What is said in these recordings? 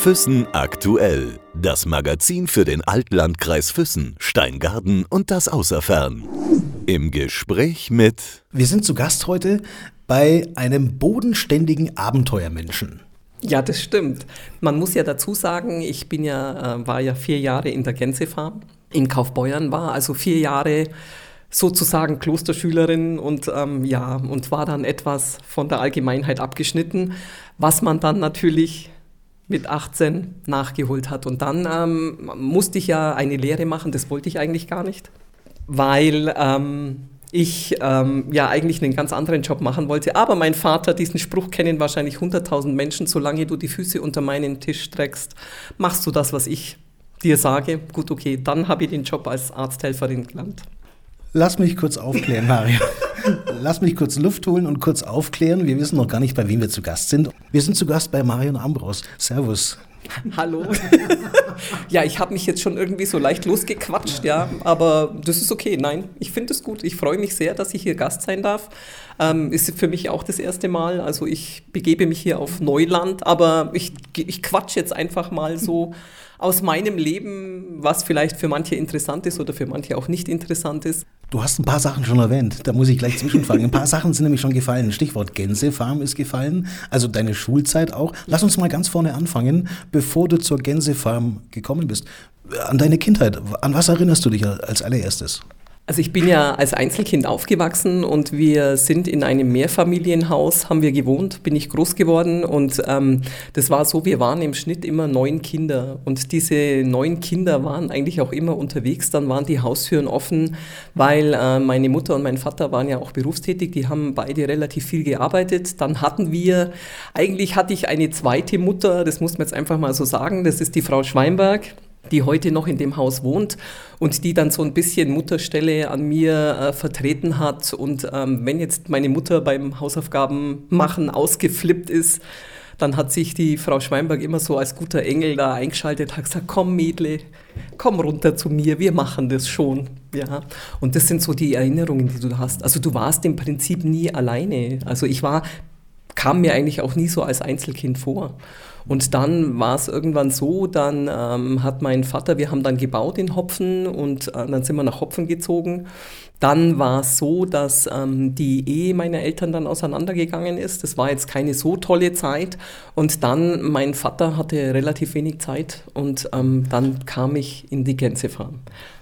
Füssen aktuell. Das Magazin für den Altlandkreis Füssen, Steingarten und das Außerfern. Im Gespräch mit. Wir sind zu Gast heute bei einem bodenständigen Abenteuermenschen. Ja, das stimmt. Man muss ja dazu sagen, ich bin ja, äh, war ja vier Jahre in der Gänsefarm in Kaufbeuern, war also vier Jahre sozusagen Klosterschülerin und ähm, ja, und war dann etwas von der Allgemeinheit abgeschnitten, was man dann natürlich mit 18 nachgeholt hat. Und dann ähm, musste ich ja eine Lehre machen, das wollte ich eigentlich gar nicht, weil ähm, ich ähm, ja eigentlich einen ganz anderen Job machen wollte. Aber mein Vater, diesen Spruch kennen wahrscheinlich 100.000 Menschen, solange du die Füße unter meinen Tisch streckst, machst du das, was ich dir sage. Gut, okay, dann habe ich den Job als Arzthelferin gelernt. Lass mich kurz aufklären, Mario. Lass mich kurz Luft holen und kurz aufklären. Wir wissen noch gar nicht, bei wem wir zu Gast sind. Wir sind zu Gast bei Marion Ambros. Servus. Hallo. ja, ich habe mich jetzt schon irgendwie so leicht losgequatscht, ja, aber das ist okay. Nein, ich finde es gut. Ich freue mich sehr, dass ich hier Gast sein darf. Ähm, ist für mich auch das erste Mal. Also ich begebe mich hier auf Neuland, aber ich, ich quatsch jetzt einfach mal so aus meinem Leben, was vielleicht für manche interessant ist oder für manche auch nicht interessant ist. Du hast ein paar Sachen schon erwähnt, da muss ich gleich zwischenfragen. Ein paar Sachen sind nämlich schon gefallen. Stichwort Gänsefarm ist gefallen, also deine Schulzeit auch. Lass uns mal ganz vorne anfangen, bevor du zur Gänsefarm gekommen bist. An deine Kindheit, an was erinnerst du dich als allererstes? Also ich bin ja als Einzelkind aufgewachsen und wir sind in einem Mehrfamilienhaus, haben wir gewohnt, bin ich groß geworden und ähm, das war so, wir waren im Schnitt immer neun Kinder und diese neun Kinder waren eigentlich auch immer unterwegs, dann waren die Haustüren offen, weil äh, meine Mutter und mein Vater waren ja auch berufstätig, die haben beide relativ viel gearbeitet. Dann hatten wir, eigentlich hatte ich eine zweite Mutter, das muss man jetzt einfach mal so sagen, das ist die Frau Schweinberg die heute noch in dem Haus wohnt und die dann so ein bisschen Mutterstelle an mir äh, vertreten hat. Und ähm, wenn jetzt meine Mutter beim Hausaufgaben machen ausgeflippt ist, dann hat sich die Frau Schweinberg immer so als guter Engel da eingeschaltet, hat gesagt, komm Mädle, komm runter zu mir, wir machen das schon. Ja, und das sind so die Erinnerungen, die du hast. Also du warst im Prinzip nie alleine. Also ich war, kam mir eigentlich auch nie so als Einzelkind vor. Und dann war es irgendwann so, dann ähm, hat mein Vater, wir haben dann gebaut in Hopfen und äh, dann sind wir nach Hopfen gezogen. Dann war es so, dass ähm, die Ehe meiner Eltern dann auseinandergegangen ist. Das war jetzt keine so tolle Zeit. Und dann, mein Vater hatte relativ wenig Zeit und ähm, dann kam ich in die Gänsefarm.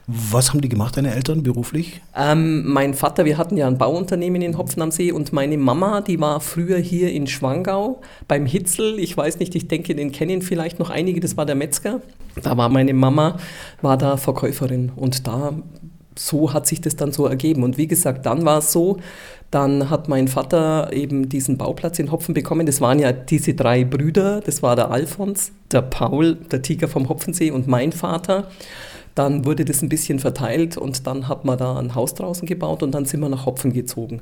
Was haben die gemacht, deine Eltern beruflich? Ähm, mein Vater, wir hatten ja ein Bauunternehmen in Hopfen am See und meine Mama, die war früher hier in Schwangau beim Hitzel. Ich weiß nicht, ich denke, den kennen vielleicht noch einige, das war der Metzger. Da war meine Mama, war da Verkäuferin und da so hat sich das dann so ergeben. Und wie gesagt, dann war es so, dann hat mein Vater eben diesen Bauplatz in Hopfen bekommen. Das waren ja diese drei Brüder. Das war der Alfons, der Paul, der Tiger vom Hopfensee und mein Vater. Dann wurde das ein bisschen verteilt und dann hat man da ein Haus draußen gebaut und dann sind wir nach Hopfen gezogen.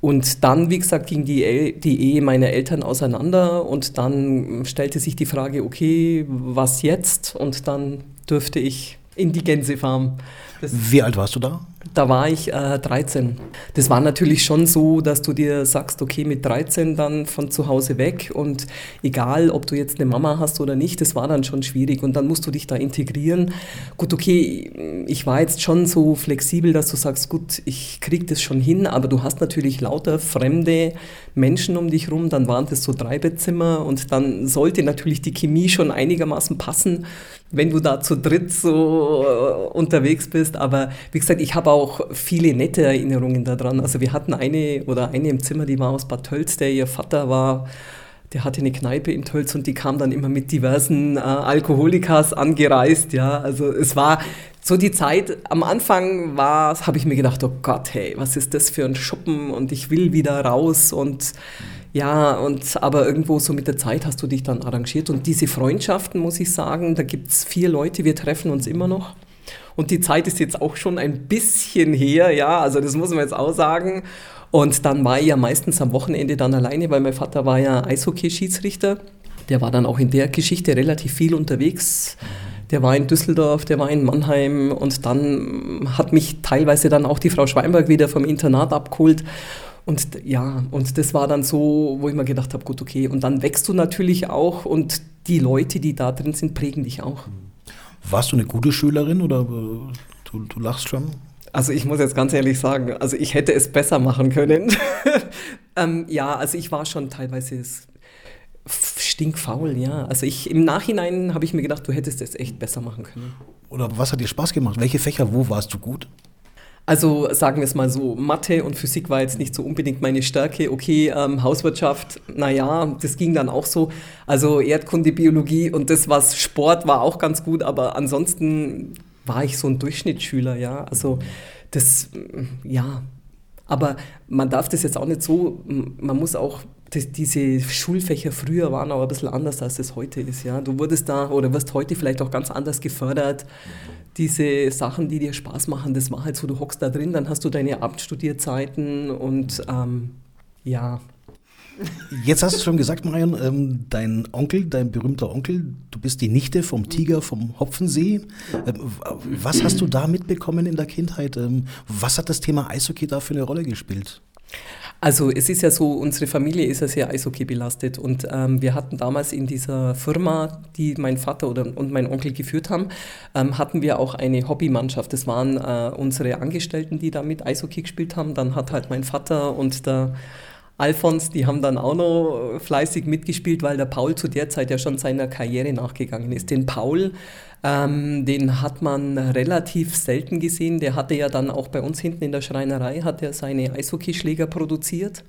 Und dann, wie gesagt, ging die, die Ehe meiner Eltern auseinander und dann stellte sich die Frage, okay, was jetzt? Und dann dürfte ich in die Gänsefarm. Das Wie alt warst du da? Da war ich äh, 13. Das war natürlich schon so, dass du dir sagst, okay, mit 13 dann von zu Hause weg und egal, ob du jetzt eine Mama hast oder nicht, das war dann schon schwierig und dann musst du dich da integrieren. Gut, okay, ich war jetzt schon so flexibel, dass du sagst, gut, ich krieg das schon hin, aber du hast natürlich lauter fremde Menschen um dich rum, dann waren das so Dreibettzimmer und dann sollte natürlich die Chemie schon einigermaßen passen, wenn du da zu dritt so äh, unterwegs bist, aber wie gesagt, ich habe auch auch viele nette Erinnerungen daran. Also wir hatten eine oder eine im Zimmer, die war aus Bad Tölz, der ihr Vater war der hatte eine Kneipe in Tölz und die kam dann immer mit diversen äh, Alkoholikas angereist, ja. Also es war so die Zeit, am Anfang war, habe ich mir gedacht, oh Gott, hey, was ist das für ein Schuppen und ich will wieder raus und ja, und aber irgendwo so mit der Zeit hast du dich dann arrangiert und diese Freundschaften, muss ich sagen, da gibt es vier Leute, wir treffen uns immer noch. Und die Zeit ist jetzt auch schon ein bisschen her, ja, also das muss man jetzt auch sagen. Und dann war ich ja meistens am Wochenende dann alleine, weil mein Vater war ja Eishockey-Schiedsrichter. Der war dann auch in der Geschichte relativ viel unterwegs. Der war in Düsseldorf, der war in Mannheim und dann hat mich teilweise dann auch die Frau Schweinberg wieder vom Internat abgeholt. Und ja, und das war dann so, wo ich mir gedacht habe, gut, okay. Und dann wächst du natürlich auch und die Leute, die da drin sind, prägen dich auch. Warst du eine gute Schülerin oder äh, du, du lachst schon? Also ich muss jetzt ganz ehrlich sagen, also ich hätte es besser machen können. ähm, ja, also ich war schon teilweise stinkfaul, ja. Also ich im Nachhinein habe ich mir gedacht, du hättest es echt besser machen können. Oder was hat dir Spaß gemacht? Welche Fächer, wo warst du gut? Also sagen wir es mal so, Mathe und Physik war jetzt nicht so unbedingt meine Stärke. Okay, ähm, Hauswirtschaft, naja, das ging dann auch so. Also Erdkunde, Biologie und das, was Sport war auch ganz gut, aber ansonsten war ich so ein Durchschnittsschüler, ja. Also das, ja. Aber man darf das jetzt auch nicht so, man muss auch das, diese Schulfächer früher waren auch ein bisschen anders, als es heute ist. Ja? Du wurdest da oder wirst heute vielleicht auch ganz anders gefördert. Diese Sachen, die dir Spaß machen, das war halt so, du hockst da drin, dann hast du deine Abendstudierzeiten und ähm, ja. Jetzt hast du schon gesagt, Marion, ähm, dein Onkel, dein berühmter Onkel, du bist die Nichte vom Tiger vom Hopfensee. Ähm, was hast du da mitbekommen in der Kindheit? Ähm, was hat das Thema Eishockey da für eine Rolle gespielt? Also es ist ja so, unsere Familie ist ja sehr Eishockey belastet und ähm, wir hatten damals in dieser Firma, die mein Vater oder, und mein Onkel geführt haben, ähm, hatten wir auch eine Hobbymannschaft. Das waren äh, unsere Angestellten, die da mit Eishockey gespielt haben. Dann hat halt mein Vater und der Alfons, die haben dann auch noch fleißig mitgespielt, weil der Paul zu der Zeit ja schon seiner Karriere nachgegangen ist. Den Paul ähm, den hat man relativ selten gesehen. Der hatte ja dann auch bei uns hinten in der Schreinerei, hat er seine Eishockeyschläger produziert.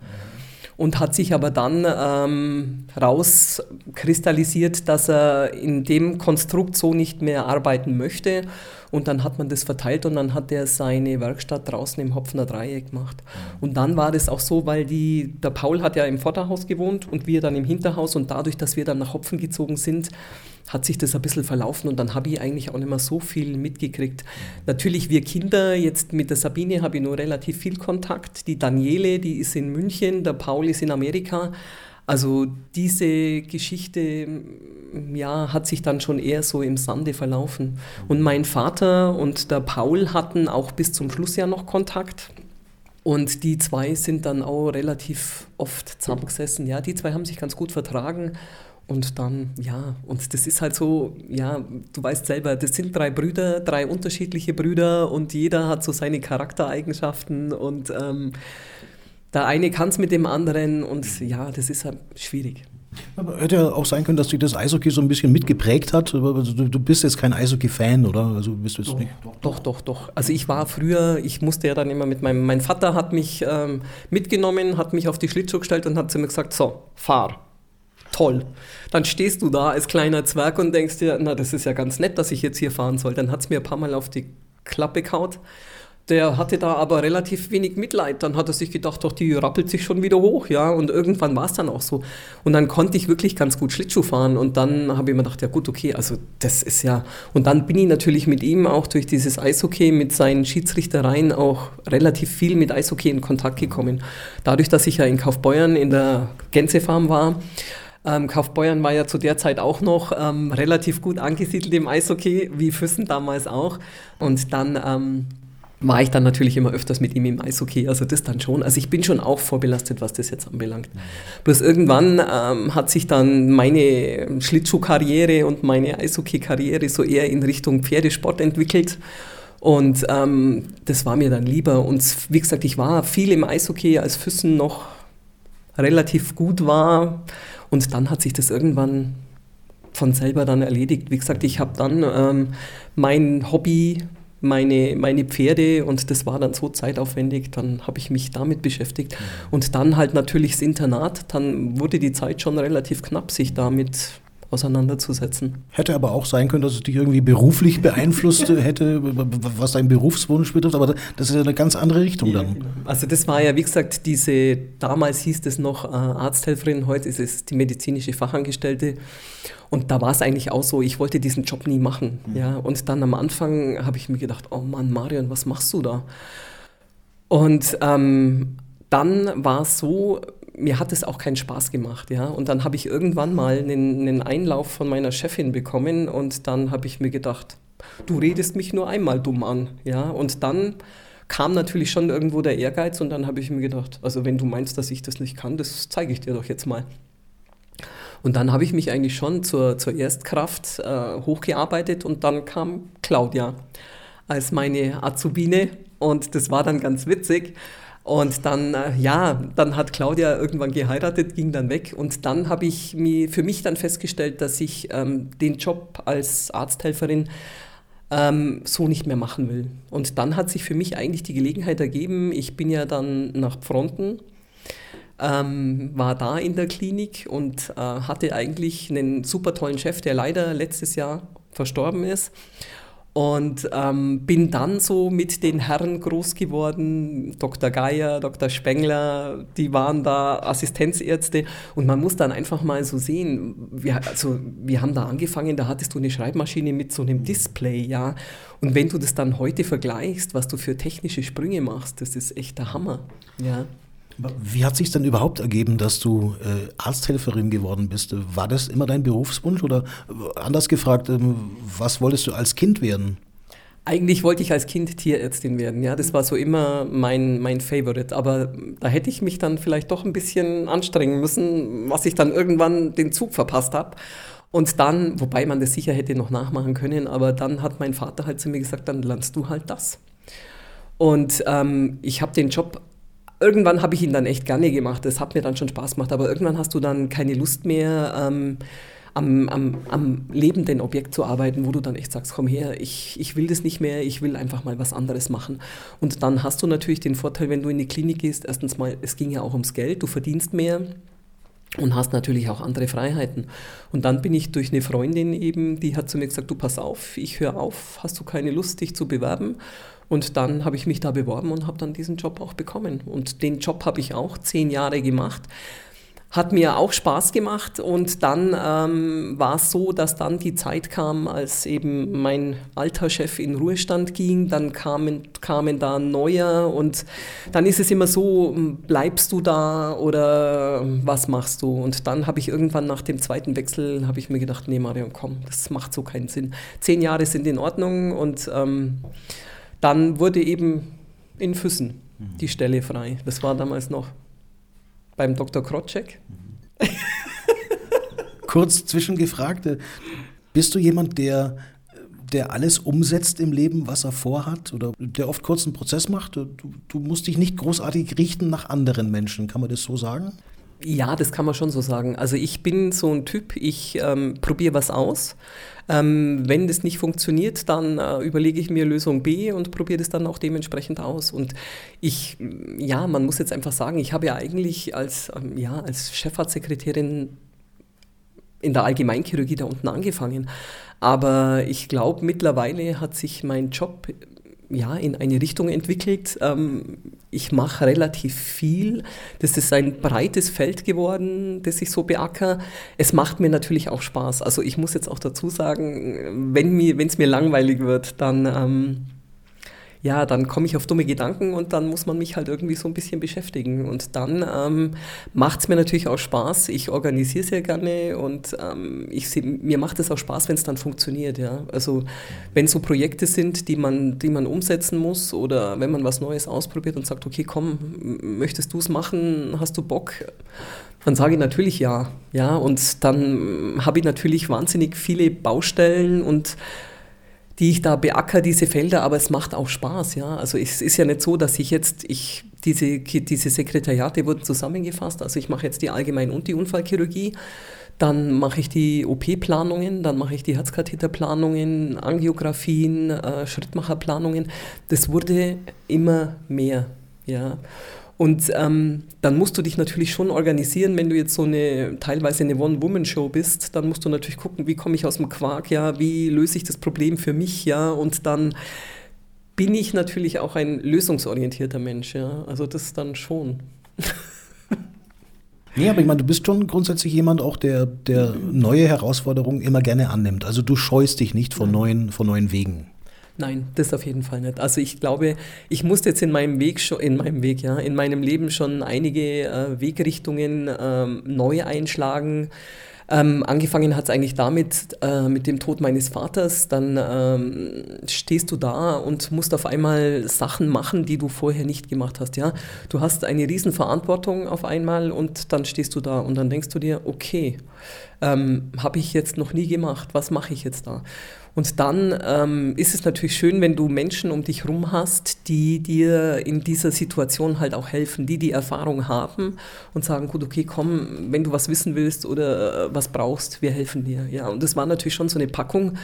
Und hat sich aber dann ähm, rauskristallisiert, dass er in dem Konstrukt so nicht mehr arbeiten möchte. Und dann hat man das verteilt und dann hat er seine Werkstatt draußen im Hopfner Dreieck gemacht. Und dann war das auch so, weil die, der Paul hat ja im Vorderhaus gewohnt und wir dann im Hinterhaus und dadurch, dass wir dann nach Hopfen gezogen sind, hat sich das ein bisschen verlaufen und dann habe ich eigentlich auch nicht mehr so viel mitgekriegt. Natürlich, wir Kinder, jetzt mit der Sabine habe ich nur relativ viel Kontakt. Die Daniele, die ist in München, der Paul ist in Amerika. Also diese Geschichte ja, hat sich dann schon eher so im Sande verlaufen. Und mein Vater und der Paul hatten auch bis zum Schluss ja noch Kontakt. Und die zwei sind dann auch relativ oft zusammengesessen. Ja, die zwei haben sich ganz gut vertragen. Und dann, ja, und das ist halt so, ja, du weißt selber, das sind drei Brüder, drei unterschiedliche Brüder und jeder hat so seine Charaktereigenschaften und ähm, der eine kann es mit dem anderen und ja, das ist halt schwierig. Aber hätte ja auch sein können, dass dich das Eishockey so ein bisschen mitgeprägt hat. Also du, du bist jetzt kein Eishockey-Fan, oder? Also bist du doch, nicht? Doch, doch, doch. Also ich war früher, ich musste ja dann immer mit meinem, mein Vater hat mich ähm, mitgenommen, hat mich auf die Schlittschuh gestellt und hat zu mir gesagt, so, fahr toll. Dann stehst du da als kleiner Zwerg und denkst dir, na, das ist ja ganz nett, dass ich jetzt hier fahren soll. Dann hat es mir ein paar Mal auf die Klappe kaut. Der hatte da aber relativ wenig Mitleid. Dann hat er sich gedacht, doch, die rappelt sich schon wieder hoch, ja. Und irgendwann war es dann auch so. Und dann konnte ich wirklich ganz gut Schlittschuh fahren. Und dann habe ich mir gedacht, ja gut, okay, also das ist ja. Und dann bin ich natürlich mit ihm auch durch dieses Eishockey, mit seinen Schiedsrichtereien auch relativ viel mit Eishockey in Kontakt gekommen. Dadurch, dass ich ja in Kaufbeuern in der Gänsefarm war, ähm, Kaufbeuern war ja zu der Zeit auch noch ähm, relativ gut angesiedelt im Eishockey, wie Füssen damals auch. Und dann ähm, war ich dann natürlich immer öfters mit ihm im Eishockey, also das dann schon. Also ich bin schon auch vorbelastet, was das jetzt anbelangt. Bloß irgendwann ähm, hat sich dann meine Schlittschuhkarriere und meine Eishockey-Karriere so eher in Richtung Pferdesport entwickelt. Und ähm, das war mir dann lieber. Und wie gesagt, ich war viel im Eishockey, als Füssen noch relativ gut war. Und dann hat sich das irgendwann von selber dann erledigt. Wie gesagt, ich habe dann ähm, mein Hobby, meine, meine Pferde und das war dann so zeitaufwendig, dann habe ich mich damit beschäftigt. Und dann halt natürlich das Internat, dann wurde die Zeit schon relativ knapp, sich damit auseinanderzusetzen. Hätte aber auch sein können, dass es dich irgendwie beruflich beeinflusst hätte, was dein Berufswunsch betrifft, aber das ist ja eine ganz andere Richtung dann. Also das war ja, wie gesagt, diese, damals hieß es noch äh, Arzthelferin, heute ist es die medizinische Fachangestellte. Und da war es eigentlich auch so, ich wollte diesen Job nie machen. Mhm. Ja? Und dann am Anfang habe ich mir gedacht, oh Mann, Marion, was machst du da? Und ähm, dann war es so, mir hat es auch keinen Spaß gemacht, ja. Und dann habe ich irgendwann mal einen, einen, Einlauf von meiner Chefin bekommen und dann habe ich mir gedacht, du redest mich nur einmal dumm an, ja. Und dann kam natürlich schon irgendwo der Ehrgeiz und dann habe ich mir gedacht, also wenn du meinst, dass ich das nicht kann, das zeige ich dir doch jetzt mal. Und dann habe ich mich eigentlich schon zur, zur Erstkraft äh, hochgearbeitet und dann kam Claudia als meine Azubine und das war dann ganz witzig. Und dann, äh, ja, dann hat Claudia irgendwann geheiratet, ging dann weg. Und dann habe ich mir, für mich dann festgestellt, dass ich ähm, den Job als Arzthelferin ähm, so nicht mehr machen will. Und dann hat sich für mich eigentlich die Gelegenheit ergeben, ich bin ja dann nach Fronten, ähm, war da in der Klinik und äh, hatte eigentlich einen super tollen Chef, der leider letztes Jahr verstorben ist. Und ähm, bin dann so mit den Herren groß geworden, Dr. Geier, Dr. Spengler, die waren da Assistenzärzte. Und man muss dann einfach mal so sehen, wir, also, wir haben da angefangen, da hattest du eine Schreibmaschine mit so einem Display, ja. Und wenn du das dann heute vergleichst, was du für technische Sprünge machst, das ist echt der Hammer, ja. Wie hat sich dann überhaupt ergeben, dass du äh, Arzthelferin geworden bist? War das immer dein Berufswunsch oder äh, anders gefragt, ähm, was wolltest du als Kind werden? Eigentlich wollte ich als Kind Tierärztin werden, ja, das war so immer mein, mein Favorite, aber da hätte ich mich dann vielleicht doch ein bisschen anstrengen müssen, was ich dann irgendwann den Zug verpasst habe. Und dann, wobei man das sicher hätte noch nachmachen können, aber dann hat mein Vater halt zu mir gesagt, dann lernst du halt das. Und ähm, ich habe den Job irgendwann habe ich ihn dann echt gerne gemacht. Das hat mir dann schon Spaß gemacht. Aber irgendwann hast du dann keine Lust mehr, ähm, am, am, am lebenden Objekt zu arbeiten, wo du dann echt sagst, komm her, ich, ich will das nicht mehr, ich will einfach mal was anderes machen. Und dann hast du natürlich den Vorteil, wenn du in die Klinik gehst, erstens mal, es ging ja auch ums Geld, du verdienst mehr und hast natürlich auch andere Freiheiten. Und dann bin ich durch eine Freundin eben, die hat zu mir gesagt, du pass auf, ich höre auf, hast du keine Lust, dich zu bewerben? Und dann habe ich mich da beworben und habe dann diesen Job auch bekommen. Und den Job habe ich auch zehn Jahre gemacht. Hat mir auch Spaß gemacht und dann ähm, war es so, dass dann die Zeit kam, als eben mein alter Chef in Ruhestand ging, dann kamen, kamen da neuer und dann ist es immer so, bleibst du da oder was machst du? Und dann habe ich irgendwann nach dem zweiten Wechsel, habe ich mir gedacht, nee Marion, komm, das macht so keinen Sinn. Zehn Jahre sind in Ordnung und ähm, dann wurde eben in Füssen mhm. die Stelle frei. Das war damals noch beim Dr. Krotschek. Mhm. Kurz zwischengefragt, bist du jemand, der, der alles umsetzt im Leben, was er vorhat oder der oft kurz einen Prozess macht? Du, du musst dich nicht großartig richten nach anderen Menschen, kann man das so sagen? Ja, das kann man schon so sagen. Also ich bin so ein Typ, ich ähm, probiere was aus. Ähm, wenn das nicht funktioniert, dann äh, überlege ich mir Lösung B und probiere das dann auch dementsprechend aus. Und ich, ja, man muss jetzt einfach sagen, ich habe ja eigentlich als, ähm, ja, als Chefarztsekretärin in der Allgemeinchirurgie da unten angefangen. Aber ich glaube, mittlerweile hat sich mein Job ja, in eine Richtung entwickelt. Ähm, ich mache relativ viel. Das ist ein breites Feld geworden, das ich so beacker. Es macht mir natürlich auch Spaß. Also ich muss jetzt auch dazu sagen, wenn es mir langweilig wird, dann... Ja, dann komme ich auf dumme Gedanken und dann muss man mich halt irgendwie so ein bisschen beschäftigen. Und dann ähm, macht es mir natürlich auch Spaß. Ich organisiere sehr gerne und ähm, ich seh, mir macht es auch Spaß, wenn es dann funktioniert. Ja? Also wenn so Projekte sind, die man, die man umsetzen muss oder wenn man was Neues ausprobiert und sagt, okay, komm, möchtest du es machen, hast du Bock? Dann sage ich natürlich ja. Ja, und dann habe ich natürlich wahnsinnig viele Baustellen und die ich da beackere, diese Felder, aber es macht auch Spaß, ja. Also es ist ja nicht so, dass ich jetzt, ich, diese, diese Sekretariate wurden zusammengefasst, also ich mache jetzt die Allgemein- und die Unfallchirurgie, dann mache ich die OP-Planungen, dann mache ich die Herzkatheterplanungen, Angiografien, äh, Schrittmacherplanungen. Das wurde immer mehr, ja. Und ähm, dann musst du dich natürlich schon organisieren, wenn du jetzt so eine teilweise eine One-Woman-Show bist, dann musst du natürlich gucken, wie komme ich aus dem Quark, ja, wie löse ich das Problem für mich, ja, und dann bin ich natürlich auch ein lösungsorientierter Mensch, ja. Also das dann schon. Nee, aber ich meine, du bist schon grundsätzlich jemand auch, der, der neue Herausforderungen immer gerne annimmt. Also du scheust dich nicht vor neuen, vor neuen Wegen. Nein, das auf jeden Fall nicht. Also ich glaube, ich musste jetzt in meinem Weg schon, in meinem Weg, ja, in meinem Leben schon einige äh, Wegrichtungen ähm, neu einschlagen. Ähm, angefangen hat es eigentlich damit, äh, mit dem Tod meines Vaters. Dann ähm, stehst du da und musst auf einmal Sachen machen, die du vorher nicht gemacht hast. Ja? Du hast eine Riesenverantwortung auf einmal und dann stehst du da und dann denkst du dir, okay, ähm, habe ich jetzt noch nie gemacht, was mache ich jetzt da? Und dann ähm, ist es natürlich schön, wenn du Menschen um dich herum hast, die dir in dieser Situation halt auch helfen, die die Erfahrung haben und sagen, gut, okay, komm, wenn du was wissen willst oder äh, was brauchst, wir helfen dir. Ja, und das war natürlich schon so eine Packung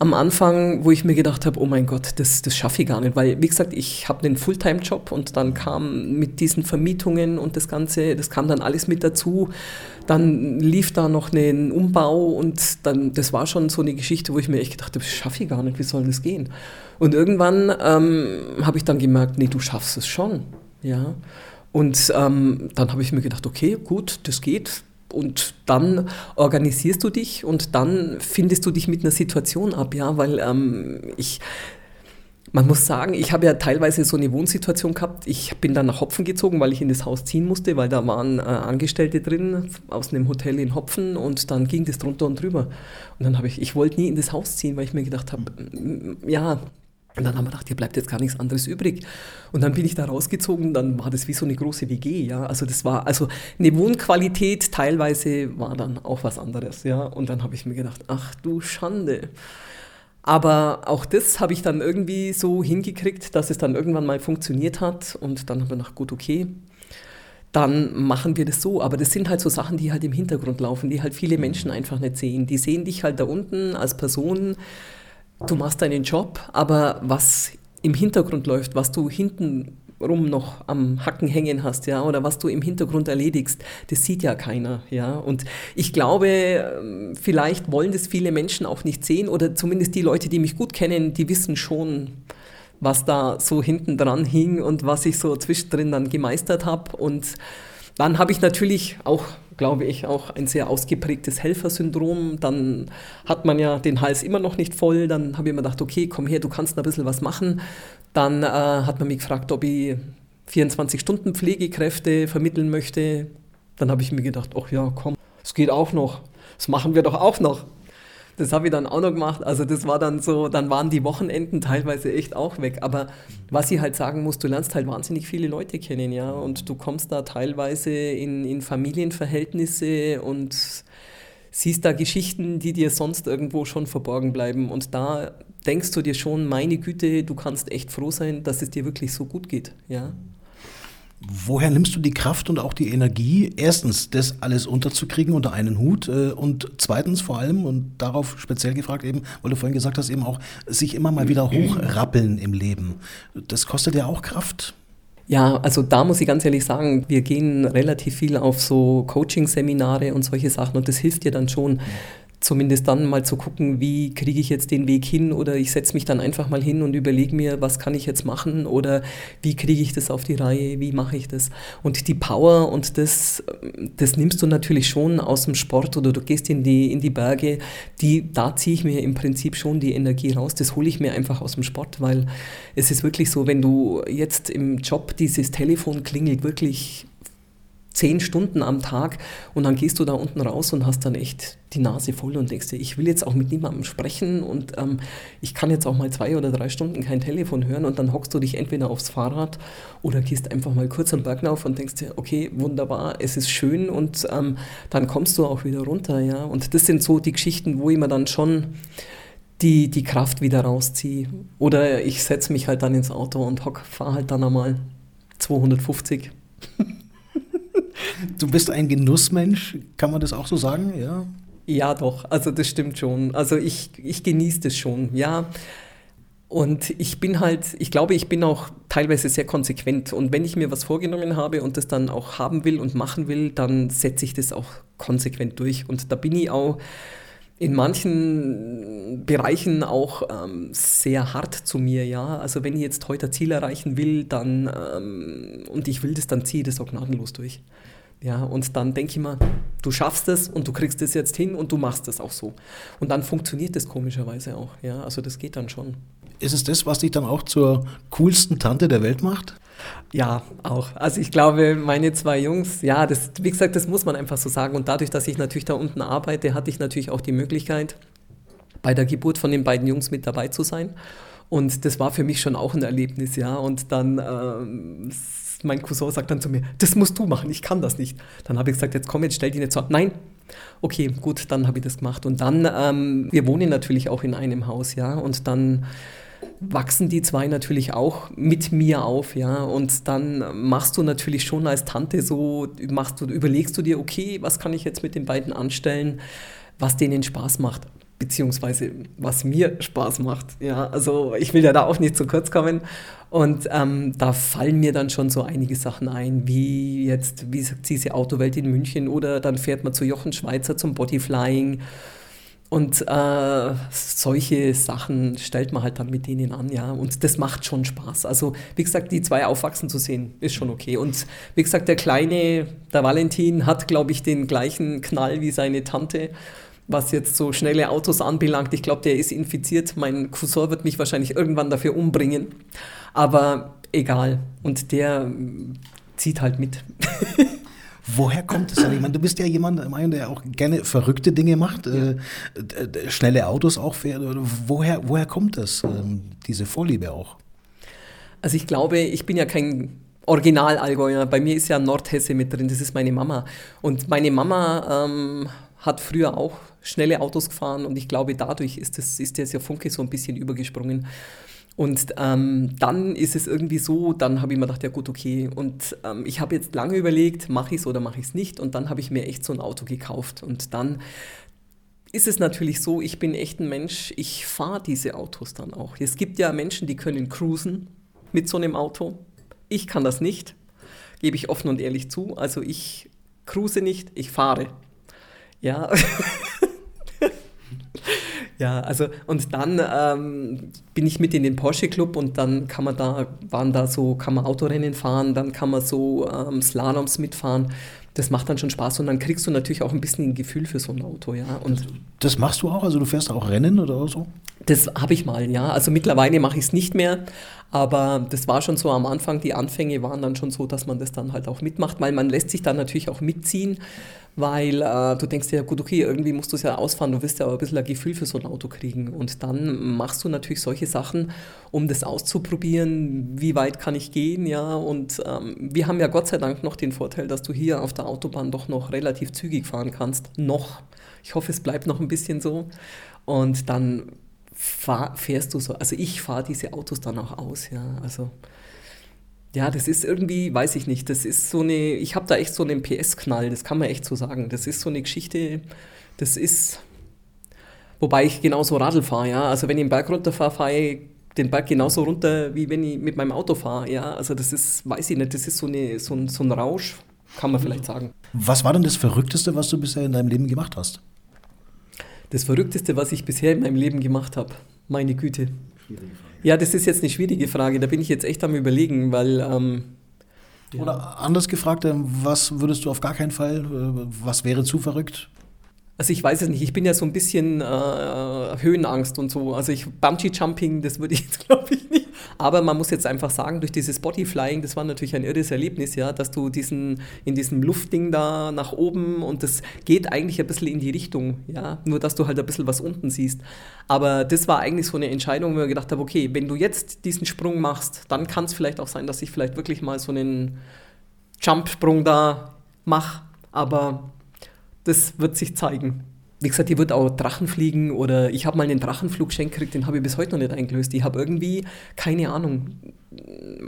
am Anfang, wo ich mir gedacht habe, oh mein Gott, das, das schaffe ich gar nicht, weil wie gesagt, ich habe einen Fulltime-Job und dann kam mit diesen Vermietungen und das Ganze, das kam dann alles mit dazu. Dann lief da noch ein Umbau und dann, das war schon so eine Geschichte, wo ich mir echt gedacht habe, das schaffe ich gar nicht, wie soll das gehen? Und irgendwann ähm, habe ich dann gemerkt, nee, du schaffst es schon, ja. Und ähm, dann habe ich mir gedacht, okay, gut, das geht, und dann organisierst du dich und dann findest du dich mit einer Situation ab, ja, weil ähm, ich, man muss sagen, ich habe ja teilweise so eine Wohnsituation gehabt. Ich bin dann nach Hopfen gezogen, weil ich in das Haus ziehen musste, weil da waren äh, Angestellte drin aus einem Hotel in Hopfen und dann ging das drunter und drüber. Und dann habe ich, ich wollte nie in das Haus ziehen, weil ich mir gedacht habe, ja, und dann haben wir gedacht, hier bleibt jetzt gar nichts anderes übrig. Und dann bin ich da rausgezogen, dann war das wie so eine große WG, ja. Also das war, also eine Wohnqualität teilweise war dann auch was anderes, ja. Und dann habe ich mir gedacht, ach du Schande. Aber auch das habe ich dann irgendwie so hingekriegt, dass es dann irgendwann mal funktioniert hat. Und dann haben wir gedacht, gut, okay, dann machen wir das so. Aber das sind halt so Sachen, die halt im Hintergrund laufen, die halt viele Menschen einfach nicht sehen. Die sehen dich halt da unten als Person, du machst deinen Job, aber was im Hintergrund läuft, was du hinten rum noch am Hacken hängen hast, ja, oder was du im Hintergrund erledigst, das sieht ja keiner, ja. Und ich glaube, ähm, vielleicht wollen das viele Menschen auch nicht sehen, oder zumindest die Leute, die mich gut kennen, die wissen schon, was da so hinten dran hing und was ich so zwischendrin dann gemeistert habe. Und dann habe ich natürlich auch glaube ich, auch ein sehr ausgeprägtes Helfersyndrom. Dann hat man ja den Hals immer noch nicht voll. Dann habe ich mir gedacht, okay, komm her, du kannst ein bisschen was machen. Dann äh, hat man mich gefragt, ob ich 24 Stunden Pflegekräfte vermitteln möchte. Dann habe ich mir gedacht, ach ja, komm, es geht auch noch. Das machen wir doch auch noch. Das habe ich dann auch noch gemacht. Also das war dann so, dann waren die Wochenenden teilweise echt auch weg. Aber was ich halt sagen muss, du lernst halt wahnsinnig viele Leute kennen, ja. Und du kommst da teilweise in, in Familienverhältnisse und siehst da Geschichten, die dir sonst irgendwo schon verborgen bleiben. Und da denkst du dir schon, meine Güte, du kannst echt froh sein, dass es dir wirklich so gut geht, ja. Woher nimmst du die Kraft und auch die Energie, erstens das alles unterzukriegen unter einen Hut äh, und zweitens vor allem, und darauf speziell gefragt eben, weil du vorhin gesagt hast, eben auch sich immer mal wieder hochrappeln im Leben. Das kostet ja auch Kraft. Ja, also da muss ich ganz ehrlich sagen, wir gehen relativ viel auf so Coaching-Seminare und solche Sachen und das hilft dir dann schon, zumindest dann mal zu gucken, wie kriege ich jetzt den Weg hin oder ich setze mich dann einfach mal hin und überlege mir, was kann ich jetzt machen oder wie kriege ich das auf die Reihe, wie mache ich das. Und die Power und das, das nimmst du natürlich schon aus dem Sport oder du gehst in die, in die Berge, die, da ziehe ich mir im Prinzip schon die Energie raus, das hole ich mir einfach aus dem Sport, weil es ist wirklich so, wenn du jetzt im Job dieses Telefon klingelt, wirklich zehn Stunden am Tag und dann gehst du da unten raus und hast dann echt die Nase voll und denkst dir, ich will jetzt auch mit niemandem sprechen und ähm, ich kann jetzt auch mal zwei oder drei Stunden kein Telefon hören und dann hockst du dich entweder aufs Fahrrad oder gehst einfach mal kurz am Berg auf und denkst dir, okay, wunderbar, es ist schön und ähm, dann kommst du auch wieder runter, ja. Und das sind so die Geschichten, wo ich mir dann schon die, die Kraft wieder rausziehe. Oder ich setze mich halt dann ins Auto und hock, fahre halt dann einmal 250. Du bist ein Genussmensch, kann man das auch so sagen? Ja, ja doch, also das stimmt schon. Also ich, ich genieße das schon, ja. Und ich bin halt, ich glaube, ich bin auch teilweise sehr konsequent. Und wenn ich mir was vorgenommen habe und das dann auch haben will und machen will, dann setze ich das auch konsequent durch. Und da bin ich auch in manchen Bereichen auch ähm, sehr hart zu mir, ja. Also wenn ich jetzt heute ein Ziel erreichen will, dann ähm, und ich will das, dann ziehe ich das auch gnadenlos durch. Ja, und dann denke ich mal, du schaffst es und du kriegst es jetzt hin und du machst es auch so. Und dann funktioniert das komischerweise auch. Ja, also das geht dann schon. Ist es das, was dich dann auch zur coolsten Tante der Welt macht? Ja, auch. Also ich glaube, meine zwei Jungs, ja, das, wie gesagt, das muss man einfach so sagen. Und dadurch, dass ich natürlich da unten arbeite, hatte ich natürlich auch die Möglichkeit, bei der Geburt von den beiden Jungs mit dabei zu sein. Und das war für mich schon auch ein Erlebnis, ja. Und dann, ähm, mein Cousin sagt dann zu mir, das musst du machen, ich kann das nicht. Dann habe ich gesagt, jetzt komm, jetzt stell dich nicht so an. Nein, okay, gut, dann habe ich das gemacht. Und dann, ähm, wir wohnen natürlich auch in einem Haus, ja. Und dann wachsen die zwei natürlich auch mit mir auf, ja. Und dann machst du natürlich schon als Tante so, machst du, überlegst du dir, okay, was kann ich jetzt mit den beiden anstellen, was denen Spaß macht beziehungsweise was mir Spaß macht. Ja, also ich will ja da auch nicht zu kurz kommen. Und ähm, da fallen mir dann schon so einige Sachen ein, wie jetzt, wie sagt diese Autowelt in München oder dann fährt man zu Jochen Schweizer zum Bodyflying. Und äh, solche Sachen stellt man halt dann mit denen an, ja. Und das macht schon Spaß. Also, wie gesagt, die zwei aufwachsen zu sehen, ist schon okay. Und wie gesagt, der Kleine, der Valentin, hat, glaube ich, den gleichen Knall wie seine Tante was jetzt so schnelle Autos anbelangt. Ich glaube, der ist infiziert. Mein Cousin wird mich wahrscheinlich irgendwann dafür umbringen. Aber egal. Und der zieht halt mit. Woher kommt es? Ich meine, du bist ja jemand, der auch gerne verrückte Dinge macht, ja. äh, schnelle Autos auch fährt. Woher, woher kommt das, äh, diese Vorliebe auch? Also ich glaube, ich bin ja kein Original-Allgäuer. Bei mir ist ja Nordhesse mit drin, das ist meine Mama. Und meine Mama ähm, hat früher auch schnelle Autos gefahren und ich glaube, dadurch ist, das, ist der Funke so ein bisschen übergesprungen. Und ähm, dann ist es irgendwie so, dann habe ich mir gedacht, ja gut, okay. Und ähm, ich habe jetzt lange überlegt, mache ich es oder mache ich es nicht. Und dann habe ich mir echt so ein Auto gekauft. Und dann ist es natürlich so, ich bin echt ein Mensch, ich fahre diese Autos dann auch. Es gibt ja Menschen, die können cruisen mit so einem Auto. Ich kann das nicht, gebe ich offen und ehrlich zu. Also ich cruise nicht, ich fahre. Ja. Ja, also und dann ähm, bin ich mit in den Porsche Club und dann kann man da, waren da so, kann man Autorennen fahren, dann kann man so ähm, Slaloms mitfahren. Das macht dann schon Spaß und dann kriegst du natürlich auch ein bisschen ein Gefühl für so ein Auto, ja. Und das machst du auch? Also du fährst auch Rennen oder so? Das habe ich mal, ja. Also mittlerweile mache ich es nicht mehr, aber das war schon so am Anfang, die Anfänge waren dann schon so, dass man das dann halt auch mitmacht, weil man lässt sich dann natürlich auch mitziehen weil äh, du denkst dir, ja gut, okay, irgendwie musst du es ja ausfahren, du wirst ja aber ein bisschen ein Gefühl für so ein Auto kriegen. Und dann machst du natürlich solche Sachen, um das auszuprobieren, wie weit kann ich gehen, ja. Und ähm, wir haben ja Gott sei Dank noch den Vorteil, dass du hier auf der Autobahn doch noch relativ zügig fahren kannst. Noch. Ich hoffe, es bleibt noch ein bisschen so. Und dann fahr, fährst du so, also ich fahre diese Autos dann auch aus, ja. Also ja, das ist irgendwie, weiß ich nicht, das ist so eine, ich habe da echt so einen PS-Knall, das kann man echt so sagen. Das ist so eine Geschichte, das ist, wobei ich genauso Radl fahre, ja. Also wenn ich den Berg runterfahre, fahre ich den Berg genauso runter, wie wenn ich mit meinem Auto fahre, ja. Also das ist, weiß ich nicht, das ist so, eine, so, ein, so ein Rausch, kann man vielleicht sagen. Was war denn das Verrückteste, was du bisher in deinem Leben gemacht hast? Das Verrückteste, was ich bisher in meinem Leben gemacht habe, meine Güte. Schwierige Frage. Ja, das ist jetzt eine schwierige Frage. Da bin ich jetzt echt am Überlegen, weil. Ähm, ja. Oder anders gefragt, ähm, was würdest du auf gar keinen Fall, äh, was wäre zu verrückt? Also ich weiß es nicht, ich bin ja so ein bisschen äh, Höhenangst und so. Also ich Bungee-Jumping, das würde ich jetzt glaube ich nicht. Aber man muss jetzt einfach sagen, durch dieses Bodyflying, das war natürlich ein irres Erlebnis, ja, dass du diesen, in diesem Luftding da nach oben und das geht eigentlich ein bisschen in die Richtung, ja. Nur dass du halt ein bisschen was unten siehst. Aber das war eigentlich so eine Entscheidung, wo ich gedacht habe, okay, wenn du jetzt diesen Sprung machst, dann kann es vielleicht auch sein, dass ich vielleicht wirklich mal so einen Jump-Sprung da mache. Aber das wird sich zeigen. Wie gesagt, die wird auch Drachen fliegen oder ich habe mal einen Drachenflug geschenkt gekriegt, den habe ich bis heute noch nicht eingelöst. Ich habe irgendwie, keine Ahnung,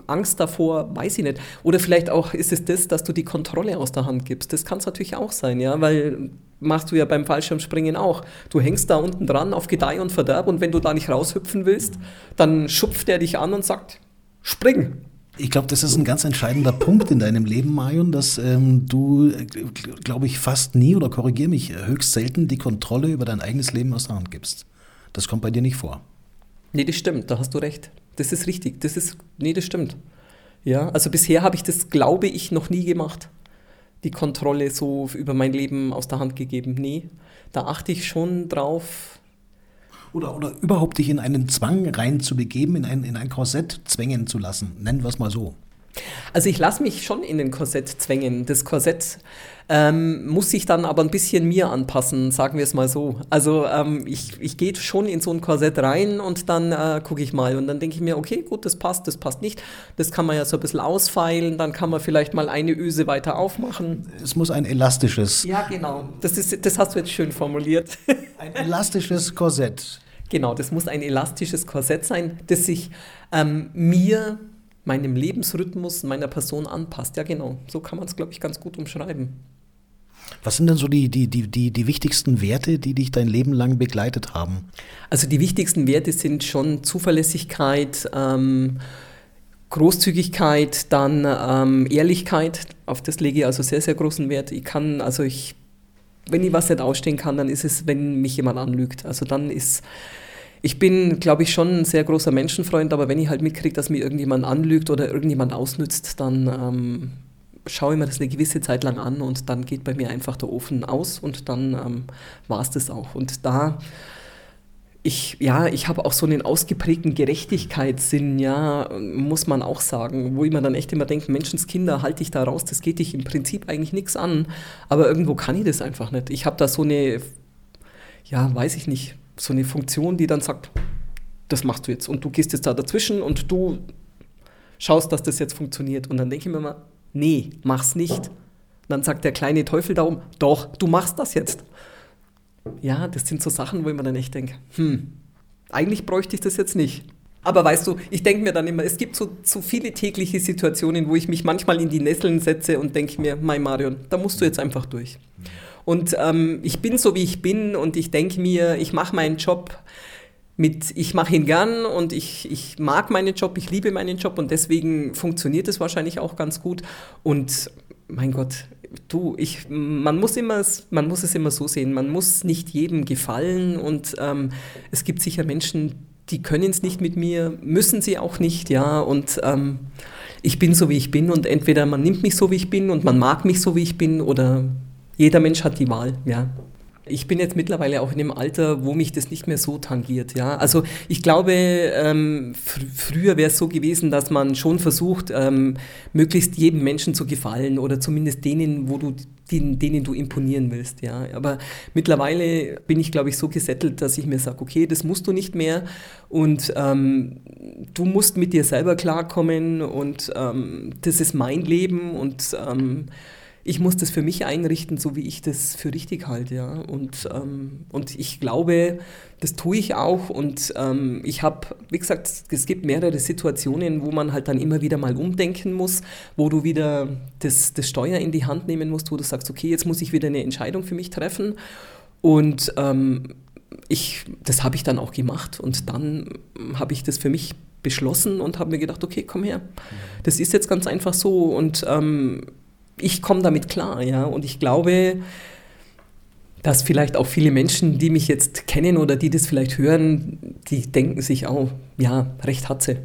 Angst davor, weiß ich nicht. Oder vielleicht auch ist es das, dass du die Kontrolle aus der Hand gibst. Das kann es natürlich auch sein, ja, weil machst du ja beim Fallschirmspringen auch. Du hängst da unten dran auf Gedeih und Verderb und wenn du da nicht raushüpfen willst, dann schupft er dich an und sagt, spring. Ich glaube, das ist ein ganz entscheidender Punkt in deinem Leben, Marion, dass ähm, du, glaube ich, fast nie oder korrigier mich, höchst selten die Kontrolle über dein eigenes Leben aus der Hand gibst. Das kommt bei dir nicht vor. Nee, das stimmt, da hast du recht. Das ist richtig. Das ist, nee, das stimmt. Ja, also bisher habe ich das, glaube ich, noch nie gemacht. Die Kontrolle so über mein Leben aus der Hand gegeben. Nee, da achte ich schon drauf, oder, oder überhaupt dich in einen Zwang reinzubegeben, in ein, in ein Korsett zwängen zu lassen. Nennen wir es mal so. Also ich lasse mich schon in den Korsett zwängen. Das Korsett ähm, muss sich dann aber ein bisschen mir anpassen, sagen wir es mal so. Also ähm, ich, ich gehe schon in so ein Korsett rein und dann äh, gucke ich mal und dann denke ich mir, okay, gut, das passt, das passt nicht. Das kann man ja so ein bisschen ausfeilen, dann kann man vielleicht mal eine Öse weiter aufmachen. Es muss ein elastisches. Ja, genau. Das, ist, das hast du jetzt schön formuliert. Ein elastisches Korsett. Genau, das muss ein elastisches Korsett sein, das sich ähm, mir, meinem Lebensrhythmus, meiner Person anpasst. Ja, genau. So kann man es, glaube ich, ganz gut umschreiben. Was sind denn so die, die, die, die, die wichtigsten Werte, die dich dein Leben lang begleitet haben? Also die wichtigsten Werte sind schon Zuverlässigkeit, ähm, Großzügigkeit, dann ähm, Ehrlichkeit. Auf das lege ich also sehr, sehr großen Wert. Ich kann, also ich, wenn ich was nicht ausstehen kann, dann ist es, wenn mich jemand anlügt. Also dann ist, ich bin, glaube ich, schon ein sehr großer Menschenfreund, aber wenn ich halt mitkriege, dass mir irgendjemand anlügt oder irgendjemand ausnützt, dann ähm, schaue ich mir das eine gewisse Zeit lang an und dann geht bei mir einfach der Ofen aus und dann ähm, war es das auch. Und da ich, ja, ich habe auch so einen ausgeprägten Gerechtigkeitssinn, ja, muss man auch sagen, wo ich mir dann echt immer denke, Menschenskinder, halte ich da raus, das geht dich im Prinzip eigentlich nichts an, aber irgendwo kann ich das einfach nicht. Ich habe da so eine, ja, weiß ich nicht, so eine Funktion, die dann sagt, das machst du jetzt und du gehst jetzt da dazwischen und du schaust, dass das jetzt funktioniert und dann denke ich mir mal, nee, mach's nicht. dann sagt der kleine Teufel da oben, doch, du machst das jetzt. Ja, das sind so Sachen, wo ich mir dann echt denke, hm, eigentlich bräuchte ich das jetzt nicht. Aber weißt du, ich denke mir dann immer, es gibt so, so viele tägliche Situationen, wo ich mich manchmal in die Nesseln setze und denke mir, mein Marion, da musst du jetzt einfach durch. Und ähm, ich bin so, wie ich bin und ich denke mir, ich mache meinen Job mit, ich mache ihn gern und ich, ich mag meinen Job, ich liebe meinen Job und deswegen funktioniert es wahrscheinlich auch ganz gut. Und mein Gott, du, ich, man muss immer, man muss es immer so sehen, man muss nicht jedem gefallen und ähm, es gibt sicher Menschen, die können es nicht mit mir, müssen sie auch nicht, ja, und ähm, ich bin so, wie ich bin und entweder man nimmt mich so, wie ich bin und man mag mich so, wie ich bin oder jeder Mensch hat die Wahl, ja ich bin jetzt mittlerweile auch in dem Alter, wo mich das nicht mehr so tangiert. Ja? Also ich glaube, ähm, fr früher wäre es so gewesen, dass man schon versucht, ähm, möglichst jedem Menschen zu gefallen oder zumindest denen, wo du denen, denen du imponieren willst. Ja? Aber mittlerweile bin ich, glaube ich, so gesettelt, dass ich mir sage, okay, das musst du nicht mehr und ähm, du musst mit dir selber klarkommen und ähm, das ist mein Leben und ähm, ich muss das für mich einrichten, so wie ich das für richtig halte. Ja? Und, ähm, und ich glaube, das tue ich auch. Und ähm, ich habe, wie gesagt, es gibt mehrere Situationen, wo man halt dann immer wieder mal umdenken muss, wo du wieder das, das Steuer in die Hand nehmen musst, wo du sagst, okay, jetzt muss ich wieder eine Entscheidung für mich treffen. Und ähm, ich, das habe ich dann auch gemacht. Und dann habe ich das für mich beschlossen und habe mir gedacht, okay, komm her. Das ist jetzt ganz einfach so. Und ähm, ich komme damit klar, ja. Und ich glaube, dass vielleicht auch viele Menschen, die mich jetzt kennen oder die das vielleicht hören, die denken sich auch, ja, recht hat sie.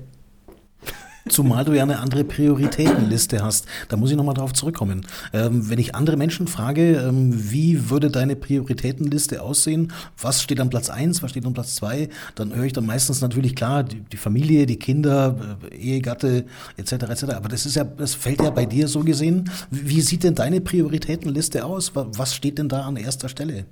Zumal du ja eine andere Prioritätenliste hast. Da muss ich nochmal drauf zurückkommen. Ähm, wenn ich andere Menschen frage, ähm, wie würde deine Prioritätenliste aussehen? Was steht an Platz 1, was steht an Platz 2? Dann höre ich dann meistens natürlich klar, die, die Familie, die Kinder, äh, Ehegatte, etc. etc. Aber das ist ja, das fällt ja bei dir so gesehen. Wie sieht denn deine Prioritätenliste aus? Was steht denn da an erster Stelle?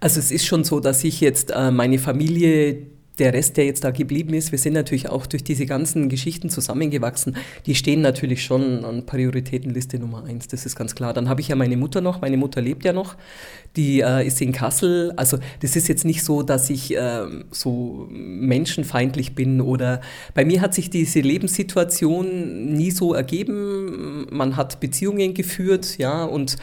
Also es ist schon so, dass ich jetzt äh, meine Familie der Rest, der jetzt da geblieben ist, wir sind natürlich auch durch diese ganzen Geschichten zusammengewachsen, die stehen natürlich schon an Prioritätenliste Nummer eins, das ist ganz klar. Dann habe ich ja meine Mutter noch, meine Mutter lebt ja noch, die äh, ist in Kassel. Also das ist jetzt nicht so, dass ich äh, so menschenfeindlich bin oder bei mir hat sich diese Lebenssituation nie so ergeben. Man hat Beziehungen geführt, ja, und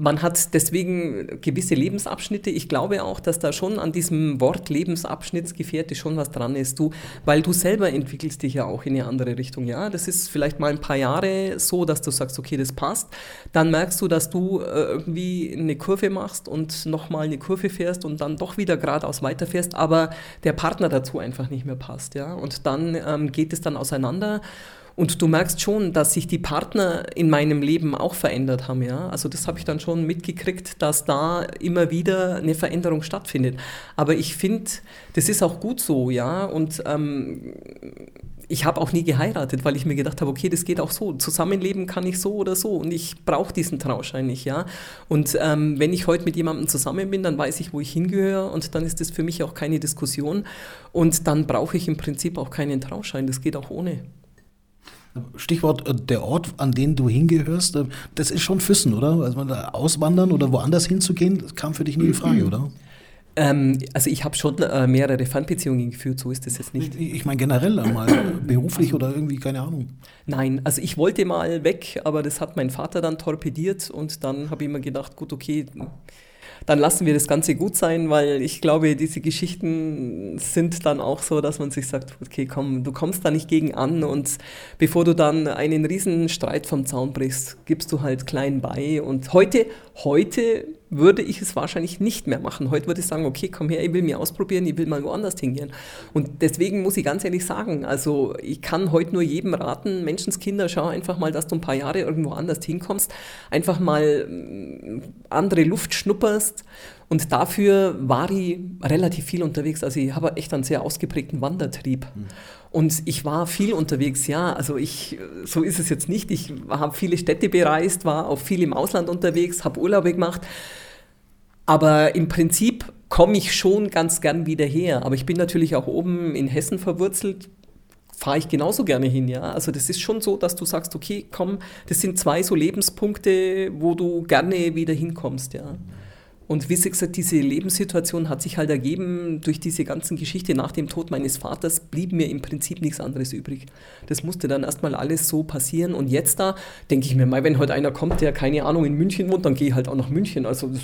man hat deswegen gewisse Lebensabschnitte. Ich glaube auch, dass da schon an diesem Wort Lebensabschnittsgefährte schon was dran ist. Du, weil du selber entwickelst dich ja auch in eine andere Richtung. Ja, das ist vielleicht mal ein paar Jahre so, dass du sagst, okay, das passt. Dann merkst du, dass du äh, irgendwie eine Kurve machst und nochmal eine Kurve fährst und dann doch wieder geradeaus weiterfährst, aber der Partner dazu einfach nicht mehr passt. Ja, und dann ähm, geht es dann auseinander. Und du merkst schon, dass sich die Partner in meinem Leben auch verändert haben, ja. Also das habe ich dann schon mitgekriegt, dass da immer wieder eine Veränderung stattfindet. Aber ich finde, das ist auch gut so, ja. Und ähm, ich habe auch nie geheiratet, weil ich mir gedacht habe, okay, das geht auch so. Zusammenleben kann ich so oder so und ich brauche diesen Trauschein nicht, ja. Und ähm, wenn ich heute mit jemandem zusammen bin, dann weiß ich, wo ich hingehöre und dann ist das für mich auch keine Diskussion und dann brauche ich im Prinzip auch keinen Trauschein. Das geht auch ohne. Stichwort äh, der Ort, an den du hingehörst, äh, das ist schon Füssen, oder? Also auswandern oder woanders hinzugehen, das kam für dich nie in Frage, oder? Ähm, also ich habe schon äh, mehrere Fernbeziehungen geführt, so ist das jetzt nicht. Ich, ich meine generell mal, beruflich oder irgendwie, keine Ahnung. Nein, also ich wollte mal weg, aber das hat mein Vater dann torpediert und dann habe ich mir gedacht, gut, okay, dann lassen wir das Ganze gut sein, weil ich glaube, diese Geschichten sind dann auch so, dass man sich sagt, okay, komm, du kommst da nicht gegen an und bevor du dann einen riesen Streit vom Zaun brichst, gibst du halt klein bei. Und heute, heute würde ich es wahrscheinlich nicht mehr machen. Heute würde ich sagen, okay, komm her, ich will mir ausprobieren, ich will mal woanders hingehen. Und deswegen muss ich ganz ehrlich sagen, also ich kann heute nur jedem raten, Menschenskinder, schau einfach mal, dass du ein paar Jahre irgendwo anders hinkommst, einfach mal mm, andere Luft schnupperst. Und dafür war ich relativ viel unterwegs. Also ich habe echt einen sehr ausgeprägten Wandertrieb. Mhm. Und ich war viel unterwegs, ja. Also ich, so ist es jetzt nicht. Ich habe viele Städte bereist, war auch viel im Ausland unterwegs, habe Urlaube gemacht. Aber im Prinzip komme ich schon ganz gern wieder her. Aber ich bin natürlich auch oben in Hessen verwurzelt, fahre ich genauso gerne hin, ja. Also das ist schon so, dass du sagst, okay, komm, das sind zwei so Lebenspunkte, wo du gerne wieder hinkommst, ja. Und wie gesagt, diese Lebenssituation hat sich halt ergeben durch diese ganzen Geschichte nach dem Tod meines Vaters, blieb mir im Prinzip nichts anderes übrig. Das musste dann erstmal alles so passieren. Und jetzt da denke ich mir mal, wenn heute einer kommt, der keine Ahnung in München wohnt, dann gehe ich halt auch nach München. Also das,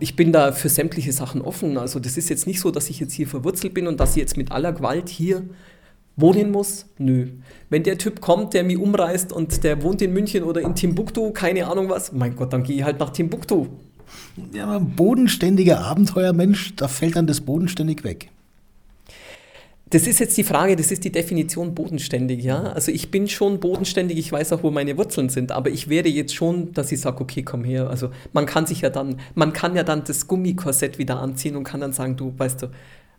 ich bin da für sämtliche Sachen offen. Also das ist jetzt nicht so, dass ich jetzt hier verwurzelt bin und dass ich jetzt mit aller Gewalt hier wohnen muss? Nö. Wenn der Typ kommt, der mich umreißt und der wohnt in München oder in Timbuktu, keine Ahnung was, mein Gott, dann gehe ich halt nach Timbuktu. Ja, aber bodenständiger Abenteuermensch, da fällt dann das bodenständig weg. Das ist jetzt die Frage, das ist die Definition bodenständig, ja. Also ich bin schon bodenständig, ich weiß auch, wo meine Wurzeln sind, aber ich wäre jetzt schon, dass ich sage, okay, komm her. Also man kann sich ja dann, man kann ja dann das Gummikorsett wieder anziehen und kann dann sagen, du, weißt du,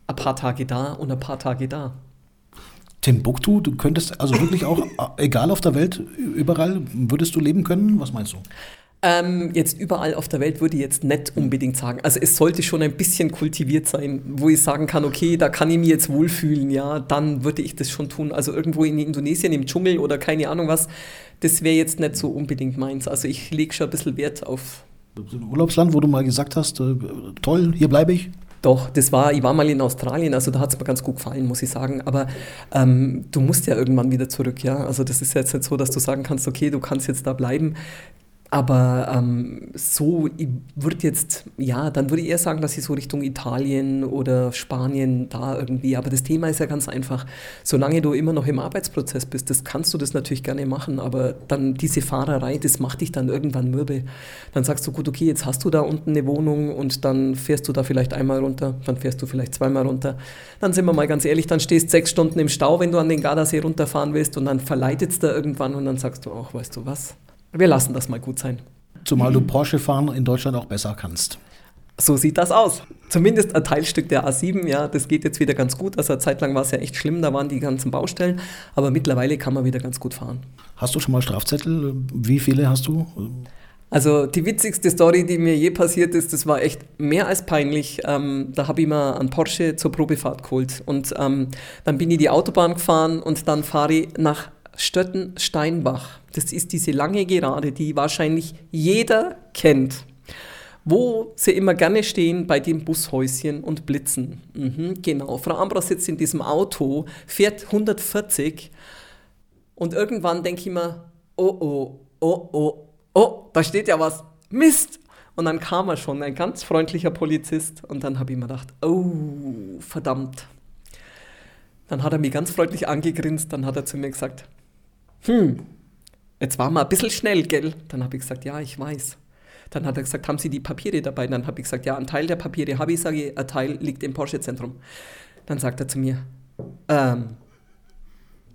ein paar Tage da und ein paar Tage da. Timbuktu, du könntest also wirklich auch, egal auf der Welt, überall würdest du leben können? Was meinst du? Ähm, jetzt überall auf der Welt würde ich jetzt nicht unbedingt sagen. Also es sollte schon ein bisschen kultiviert sein, wo ich sagen kann, okay, da kann ich mich jetzt wohlfühlen, ja, dann würde ich das schon tun. Also irgendwo in Indonesien im Dschungel oder keine Ahnung was, das wäre jetzt nicht so unbedingt meins. Also ich lege schon ein bisschen Wert auf. Ein Urlaubsland, wo du mal gesagt hast, äh, toll, hier bleibe ich? Doch, das war, ich war mal in Australien, also da hat es mir ganz gut gefallen, muss ich sagen. Aber ähm, du musst ja irgendwann wieder zurück, ja. Also das ist jetzt nicht so, dass du sagen kannst, okay, du kannst jetzt da bleiben. Aber ähm, so wird jetzt, ja, dann würde ich eher sagen, dass ich so Richtung Italien oder Spanien da irgendwie, aber das Thema ist ja ganz einfach, solange du immer noch im Arbeitsprozess bist, das kannst du das natürlich gerne machen, aber dann diese Fahrerei, das macht dich dann irgendwann mürbe. Dann sagst du, gut, okay, jetzt hast du da unten eine Wohnung und dann fährst du da vielleicht einmal runter, dann fährst du vielleicht zweimal runter. Dann sind wir mal ganz ehrlich, dann stehst sechs Stunden im Stau, wenn du an den Gardasee runterfahren willst und dann verleitet es da irgendwann und dann sagst du auch, weißt du was, wir lassen das mal gut sein. Zumal du Porsche fahren in Deutschland auch besser kannst. So sieht das aus. Zumindest ein Teilstück der A7, ja, das geht jetzt wieder ganz gut. Also eine Zeit lang war es ja echt schlimm, da waren die ganzen Baustellen, aber mittlerweile kann man wieder ganz gut fahren. Hast du schon mal Strafzettel? Wie viele hast du? Also die witzigste Story, die mir je passiert ist, das war echt mehr als peinlich. Ähm, da habe ich mir einen Porsche zur Probefahrt geholt und ähm, dann bin ich die Autobahn gefahren und dann fahre ich nach Stötten-Steinbach. Das ist diese lange Gerade, die wahrscheinlich jeder kennt. Wo sie immer gerne stehen bei dem Bushäuschen und blitzen. Mhm, genau. Frau Ambros sitzt in diesem Auto, fährt 140 und irgendwann denke ich mir, oh oh, oh oh, oh, da steht ja was. Mist! Und dann kam er schon, ein ganz freundlicher Polizist. Und dann habe ich mir gedacht, oh, verdammt. Dann hat er mich ganz freundlich angegrinst, dann hat er zu mir gesagt, hm, jetzt war mal ein bisschen schnell, gell? Dann habe ich gesagt, ja, ich weiß. Dann hat er gesagt, haben Sie die Papiere dabei? Dann habe ich gesagt, ja, ein Teil der Papiere habe ich, sage ich, ein Teil liegt im Porsche-Zentrum. Dann sagt er zu mir, ähm,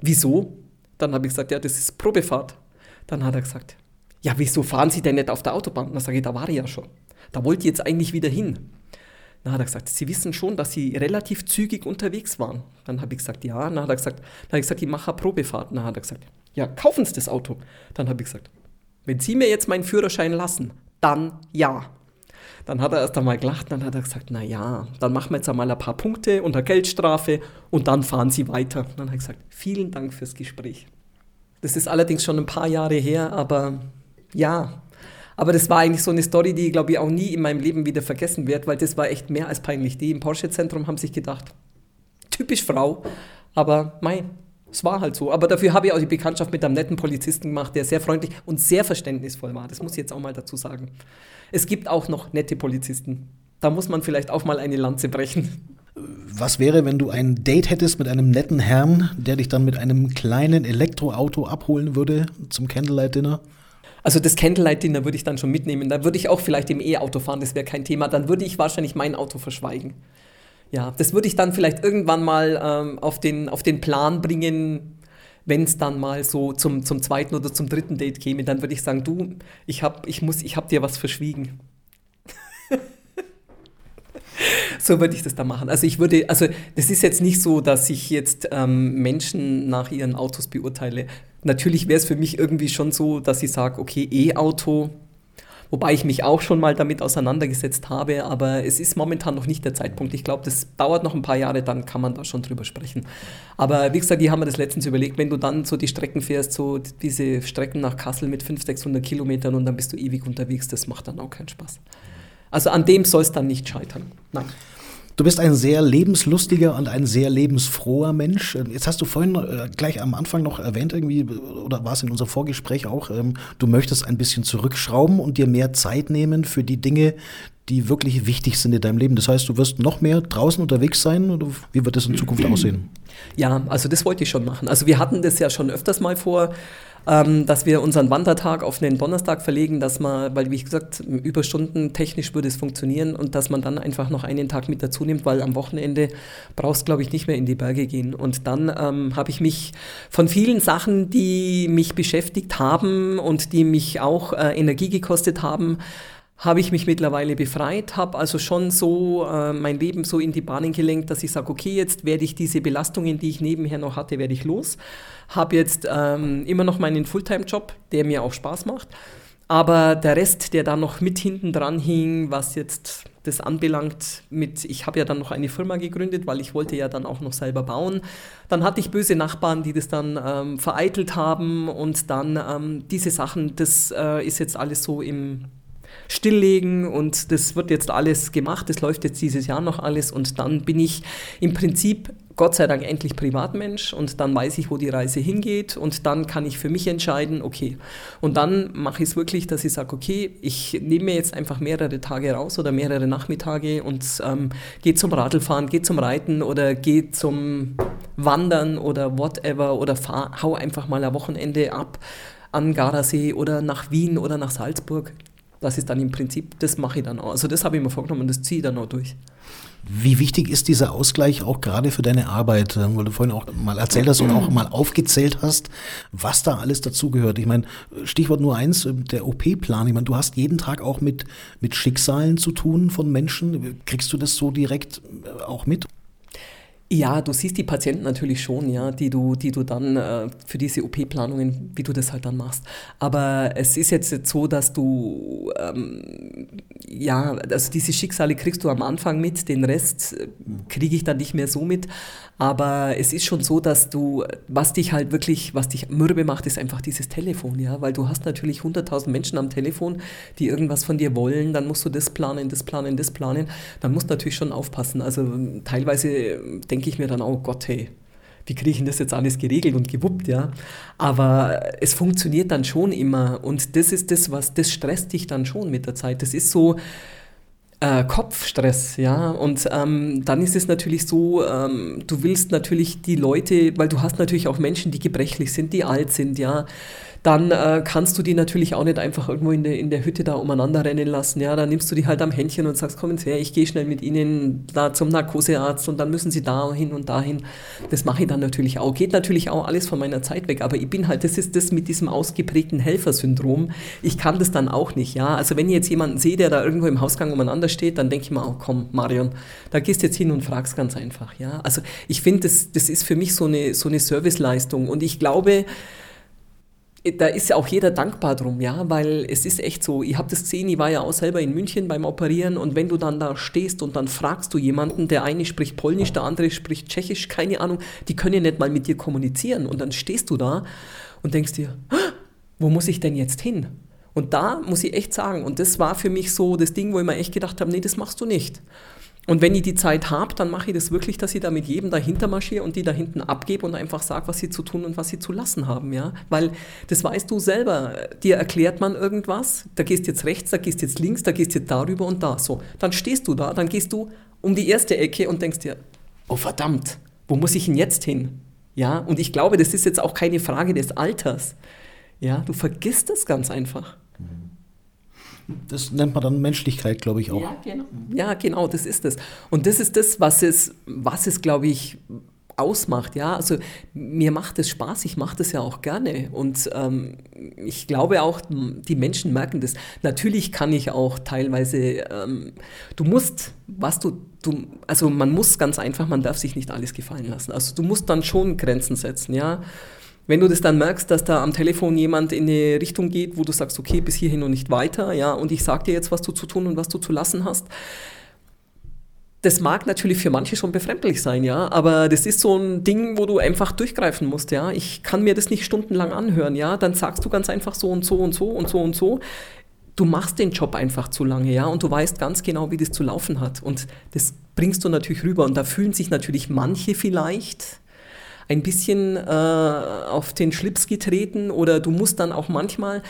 wieso? Dann habe ich gesagt, ja, das ist Probefahrt. Dann hat er gesagt, ja, wieso fahren Sie denn nicht auf der Autobahn? Dann sage ich, da war ich ja schon. Da wollte ich jetzt eigentlich wieder hin. Dann hat er gesagt, Sie wissen schon, dass Sie relativ zügig unterwegs waren. Dann habe ich gesagt, ja. Dann hat er gesagt, dann habe ich gesagt, ich mache eine Probefahrt. Dann hat er gesagt, ja, kaufen Sie das Auto. Dann habe ich gesagt, wenn Sie mir jetzt meinen Führerschein lassen, dann ja. Dann hat er erst einmal gelacht, dann hat er gesagt, na ja, dann machen wir jetzt einmal ein paar Punkte unter Geldstrafe und dann fahren Sie weiter. Dann hat er gesagt, vielen Dank fürs Gespräch. Das ist allerdings schon ein paar Jahre her, aber ja. Aber das war eigentlich so eine Story, die, glaube ich, auch nie in meinem Leben wieder vergessen wird, weil das war echt mehr als peinlich. Die im Porsche-Zentrum haben sich gedacht, typisch Frau, aber mein, es war halt so. Aber dafür habe ich auch die Bekanntschaft mit einem netten Polizisten gemacht, der sehr freundlich und sehr verständnisvoll war. Das muss ich jetzt auch mal dazu sagen. Es gibt auch noch nette Polizisten. Da muss man vielleicht auch mal eine Lanze brechen. Was wäre, wenn du ein Date hättest mit einem netten Herrn, der dich dann mit einem kleinen Elektroauto abholen würde zum Candlelight-Dinner? Also das Candlelight-Dinner würde ich dann schon mitnehmen. Da würde ich auch vielleicht im E-Auto fahren, das wäre kein Thema. Dann würde ich wahrscheinlich mein Auto verschweigen. Ja, das würde ich dann vielleicht irgendwann mal ähm, auf, den, auf den Plan bringen, wenn es dann mal so zum, zum zweiten oder zum dritten Date käme. Dann würde ich sagen, du, ich habe ich ich hab dir was verschwiegen. so würde ich das dann machen. Also ich würde, also das ist jetzt nicht so, dass ich jetzt ähm, Menschen nach ihren Autos beurteile. Natürlich wäre es für mich irgendwie schon so, dass ich sage, okay, E-Auto, wobei ich mich auch schon mal damit auseinandergesetzt habe, aber es ist momentan noch nicht der Zeitpunkt. Ich glaube, das dauert noch ein paar Jahre, dann kann man da schon drüber sprechen. Aber wie gesagt, die haben mir das letztens überlegt, wenn du dann so die Strecken fährst, so diese Strecken nach Kassel mit 500, 600 Kilometern und dann bist du ewig unterwegs, das macht dann auch keinen Spaß. Also an dem soll es dann nicht scheitern. Nein. Du bist ein sehr lebenslustiger und ein sehr lebensfroher Mensch. Jetzt hast du vorhin äh, gleich am Anfang noch erwähnt, irgendwie, oder war es in unserem Vorgespräch auch, ähm, du möchtest ein bisschen zurückschrauben und dir mehr Zeit nehmen für die Dinge, die wirklich wichtig sind in deinem Leben. Das heißt, du wirst noch mehr draußen unterwegs sein oder wie wird das in Zukunft aussehen? Ja, also das wollte ich schon machen. Also wir hatten das ja schon öfters mal vor, ähm, dass wir unseren Wandertag auf den Donnerstag verlegen, dass man, weil wie gesagt, Überstunden technisch würde es funktionieren und dass man dann einfach noch einen Tag mit dazu nimmt, weil am Wochenende brauchst glaube ich nicht mehr in die Berge gehen. Und dann ähm, habe ich mich von vielen Sachen, die mich beschäftigt haben und die mich auch äh, Energie gekostet haben, habe ich mich mittlerweile befreit, habe also schon so äh, mein Leben so in die Bahnen gelenkt, dass ich sage, okay, jetzt werde ich diese Belastungen, die ich nebenher noch hatte, werde ich los. Habe jetzt ähm, immer noch meinen Fulltime-Job, der mir auch Spaß macht. Aber der Rest, der da noch mit hinten dran hing, was jetzt das anbelangt, mit, ich habe ja dann noch eine Firma gegründet, weil ich wollte ja dann auch noch selber bauen. Dann hatte ich böse Nachbarn, die das dann ähm, vereitelt haben und dann ähm, diese Sachen, das äh, ist jetzt alles so im stilllegen und das wird jetzt alles gemacht, das läuft jetzt dieses Jahr noch alles und dann bin ich im Prinzip Gott sei Dank endlich Privatmensch und dann weiß ich, wo die Reise hingeht und dann kann ich für mich entscheiden, okay. Und dann mache ich es wirklich, dass ich sage, okay, ich nehme mir jetzt einfach mehrere Tage raus oder mehrere Nachmittage und ähm, gehe zum Radlfahren, gehe zum Reiten oder gehe zum Wandern oder whatever oder fahr, hau einfach mal ein Wochenende ab an Gardasee oder nach Wien oder nach Salzburg das ist dann im Prinzip, das mache ich dann auch. Also das habe ich mir vorgenommen und das ziehe ich dann auch durch. Wie wichtig ist dieser Ausgleich auch gerade für deine Arbeit, weil du vorhin auch mal erzählt hast und auch mal aufgezählt hast, was da alles dazugehört? Ich meine, Stichwort nur eins, der OP-Plan. Ich meine, du hast jeden Tag auch mit, mit Schicksalen zu tun von Menschen. Kriegst du das so direkt auch mit? Ja, du siehst die Patienten natürlich schon, ja, die du, die du dann äh, für diese OP-Planungen, wie du das halt dann machst. Aber es ist jetzt, so, dass du, ähm, ja, also diese Schicksale kriegst du am Anfang mit, den Rest äh, kriege ich dann nicht mehr so mit. Aber es ist schon so, dass du, was dich halt wirklich, was dich mürbe macht, ist einfach dieses Telefon, ja, weil du hast natürlich 100.000 Menschen am Telefon, die irgendwas von dir wollen, dann musst du das planen, das planen, das planen. Dann musst du natürlich schon aufpassen. Also teilweise denke ich mir dann, oh Gott, hey, wie kriege ich denn das jetzt alles geregelt und gewuppt, ja? Aber es funktioniert dann schon immer und das ist das, was, das stresst dich dann schon mit der Zeit. Das ist so, äh, Kopfstress, ja. Und ähm, dann ist es natürlich so, ähm, du willst natürlich die Leute, weil du hast natürlich auch Menschen, die gebrechlich sind, die alt sind, ja. Dann äh, kannst du die natürlich auch nicht einfach irgendwo in der, in der Hütte da umeinander rennen lassen. Ja, dann nimmst du die halt am Händchen und sagst, kommen Sie her, ich gehe schnell mit Ihnen da zum Narkosearzt und dann müssen Sie da hin und dahin. Das mache ich dann natürlich auch. Geht natürlich auch alles von meiner Zeit weg, aber ich bin halt, das ist das mit diesem ausgeprägten Helfersyndrom. Ich kann das dann auch nicht, ja. Also wenn ich jetzt jemanden sehe, der da irgendwo im Hausgang umeinander steht, dann denke ich mir auch, komm, Marion, da gehst jetzt hin und fragst ganz einfach, ja. Also ich finde, das, das ist für mich so eine, so eine Serviceleistung und ich glaube, da ist ja auch jeder dankbar drum, ja, weil es ist echt so, ich habe das gesehen, ich war ja auch selber in München beim Operieren und wenn du dann da stehst und dann fragst du jemanden, der eine spricht Polnisch, der andere spricht Tschechisch, keine Ahnung, die können ja nicht mal mit dir kommunizieren und dann stehst du da und denkst dir, wo muss ich denn jetzt hin? Und da muss ich echt sagen, und das war für mich so das Ding, wo ich mir echt gedacht habe, nee, das machst du nicht. Und wenn ich die Zeit habe, dann mache ich das wirklich, dass ich da mit jedem dahinter marschiere und die da hinten abgebe und einfach sage, was sie zu tun und was sie zu lassen haben, ja. Weil das weißt du selber. Dir erklärt man irgendwas, da gehst jetzt rechts, da gehst jetzt links, da gehst jetzt darüber und da. So. Dann stehst du da, dann gehst du um die erste Ecke und denkst dir, oh verdammt, wo muss ich denn jetzt hin? Ja, und ich glaube, das ist jetzt auch keine Frage des Alters. Ja, du vergisst es ganz einfach. Das nennt man dann Menschlichkeit, glaube ich auch. Ja, genau. Ja, genau, das ist es. Und das ist das, was es, was es, glaube ich, ausmacht. Ja, also mir macht es Spaß, ich mache das ja auch gerne und ähm, ich glaube auch, die Menschen merken das. Natürlich kann ich auch teilweise, ähm, du musst, was du, du, also man muss ganz einfach, man darf sich nicht alles gefallen lassen. Also du musst dann schon Grenzen setzen, ja. Wenn du das dann merkst, dass da am Telefon jemand in eine Richtung geht, wo du sagst, okay, bis hierhin und nicht weiter, ja, und ich sag dir jetzt, was du zu tun und was du zu lassen hast, das mag natürlich für manche schon befremdlich sein, ja, aber das ist so ein Ding, wo du einfach durchgreifen musst, ja. Ich kann mir das nicht stundenlang anhören, ja. Dann sagst du ganz einfach so und so und so und so und so. Du machst den Job einfach zu lange, ja, und du weißt ganz genau, wie das zu laufen hat. Und das bringst du natürlich rüber. Und da fühlen sich natürlich manche vielleicht ein bisschen äh, auf den Schlips getreten oder du musst dann auch manchmal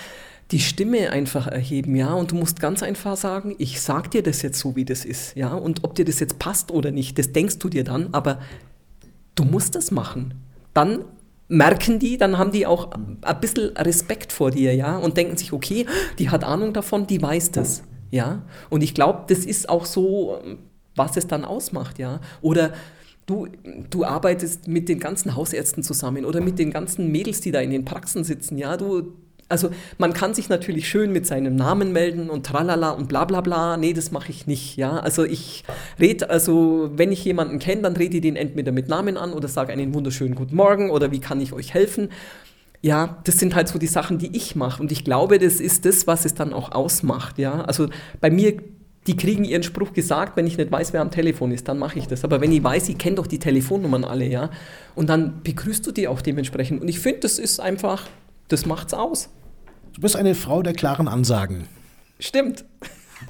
die Stimme einfach erheben, ja, und du musst ganz einfach sagen, ich sag dir das jetzt so, wie das ist, ja, und ob dir das jetzt passt oder nicht, das denkst du dir dann, aber du musst das machen. Dann merken die, dann haben die auch ein bisschen Respekt vor dir, ja, und denken sich, okay, die hat Ahnung davon, die weiß das, ja, und ich glaube, das ist auch so, was es dann ausmacht, ja, oder Du, du arbeitest mit den ganzen Hausärzten zusammen oder mit den ganzen Mädels, die da in den Praxen sitzen. Ja, du, also man kann sich natürlich schön mit seinem Namen melden und tralala und bla bla bla. Nee, das mache ich nicht. Ja, also ich rede, also wenn ich jemanden kenne, dann rede ich den entweder mit Namen an oder sage einen wunderschönen Guten Morgen oder wie kann ich euch helfen. Ja, das sind halt so die Sachen, die ich mache. Und ich glaube, das ist das, was es dann auch ausmacht. Ja, also bei mir die kriegen ihren Spruch gesagt, wenn ich nicht weiß, wer am Telefon ist, dann mache ich das. Aber wenn ich weiß, ich kenne doch die Telefonnummern alle, ja, und dann begrüßt du die auch dementsprechend. Und ich finde, das ist einfach, das macht's aus. Du bist eine Frau der klaren Ansagen. Stimmt.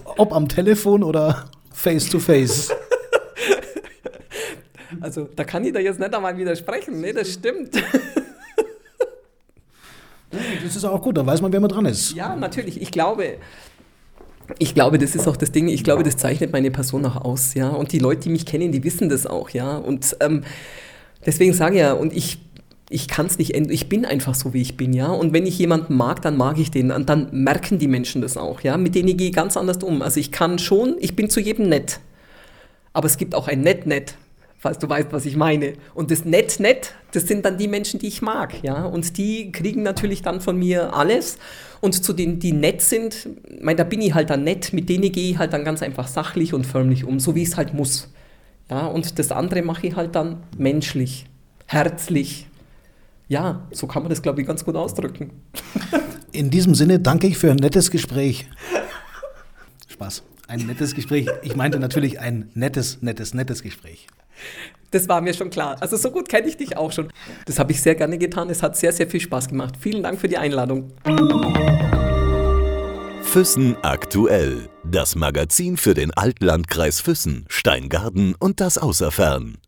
Ob am Telefon oder face to face. Also, da kann ich da jetzt nicht einmal widersprechen. Nee, das stimmt. Das ist auch gut, da weiß man, wer man dran ist. Ja, natürlich. Ich glaube, ich glaube, das ist auch das Ding, ich glaube, das zeichnet meine Person auch aus, ja. Und die Leute, die mich kennen, die wissen das auch, ja. Und ähm, deswegen sage ich ja, und ich, ich kann es nicht ändern, ich bin einfach so, wie ich bin, ja. Und wenn ich jemanden mag, dann mag ich den. Und dann merken die Menschen das auch, ja. Mit denen gehe ich ganz anders um. Also ich kann schon, ich bin zu jedem nett. Aber es gibt auch ein Nett-Nett falls du weißt, was ich meine. Und das Nett, Nett, das sind dann die Menschen, die ich mag, ja. Und die kriegen natürlich dann von mir alles. Und zu denen, die nett sind, mein, da bin ich halt dann nett, mit denen gehe ich halt dann ganz einfach sachlich und förmlich um, so wie es halt muss. Ja, und das andere mache ich halt dann menschlich, herzlich. Ja, so kann man das, glaube ich, ganz gut ausdrücken. In diesem Sinne danke ich für ein nettes Gespräch. Spaß. Ein nettes Gespräch. Ich meinte natürlich ein nettes, nettes, nettes Gespräch. Das war mir schon klar. Also so gut kenne ich dich auch schon. Das habe ich sehr gerne getan. Es hat sehr, sehr viel Spaß gemacht. Vielen Dank für die Einladung. Füssen aktuell. Das Magazin für den Altlandkreis Füssen, Steingarten und das Außerfern.